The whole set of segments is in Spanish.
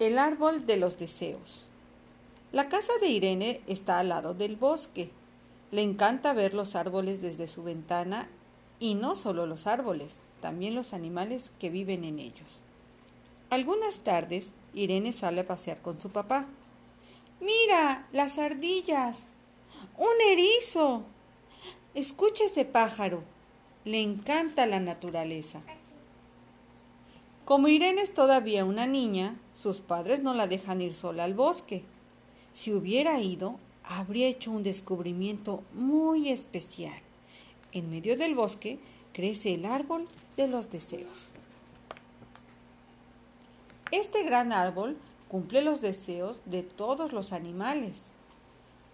El árbol de los deseos. La casa de Irene está al lado del bosque. Le encanta ver los árboles desde su ventana y no solo los árboles, también los animales que viven en ellos. Algunas tardes, Irene sale a pasear con su papá. Mira, las ardillas. Un erizo. Escucha ese pájaro. Le encanta la naturaleza. Como Irene es todavía una niña, sus padres no la dejan ir sola al bosque. Si hubiera ido, habría hecho un descubrimiento muy especial. En medio del bosque crece el árbol de los deseos. Este gran árbol cumple los deseos de todos los animales.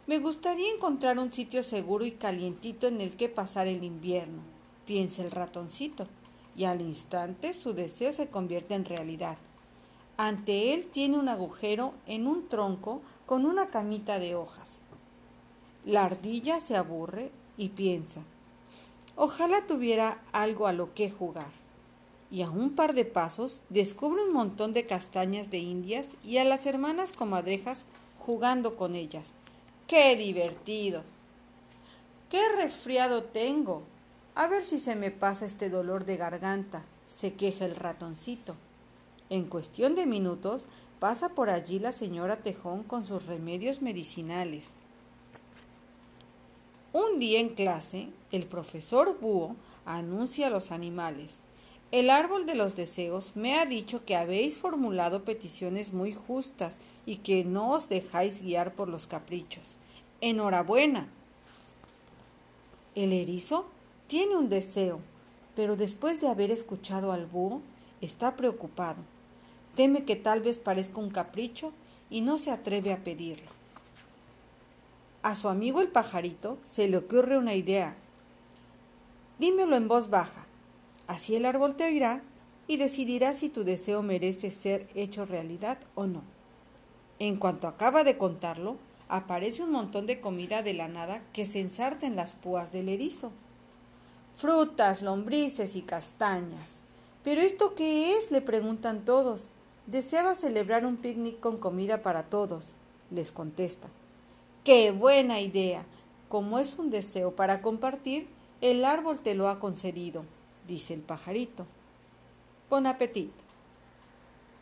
Me gustaría encontrar un sitio seguro y calientito en el que pasar el invierno, piensa el ratoncito y al instante su deseo se convierte en realidad. Ante él tiene un agujero en un tronco con una camita de hojas. La ardilla se aburre y piensa, ojalá tuviera algo a lo que jugar. Y a un par de pasos descubre un montón de castañas de indias y a las hermanas comadrejas jugando con ellas. ¡Qué divertido! ¡Qué resfriado tengo! A ver si se me pasa este dolor de garganta, se queja el ratoncito. En cuestión de minutos pasa por allí la señora Tejón con sus remedios medicinales. Un día en clase, el profesor Búho anuncia a los animales. El árbol de los deseos me ha dicho que habéis formulado peticiones muy justas y que no os dejáis guiar por los caprichos. Enhorabuena. El erizo tiene un deseo, pero después de haber escuchado al búho, está preocupado. Teme que tal vez parezca un capricho y no se atreve a pedirlo. A su amigo el pajarito se le ocurre una idea. Dímelo en voz baja. Así el árbol te oirá y decidirá si tu deseo merece ser hecho realidad o no. En cuanto acaba de contarlo, aparece un montón de comida de la nada que se ensarta en las púas del erizo frutas, lombrices y castañas. ¿Pero esto qué es? le preguntan todos. Deseaba celebrar un picnic con comida para todos, les contesta. ¡Qué buena idea! Como es un deseo para compartir, el árbol te lo ha concedido, dice el pajarito. Bon appetit.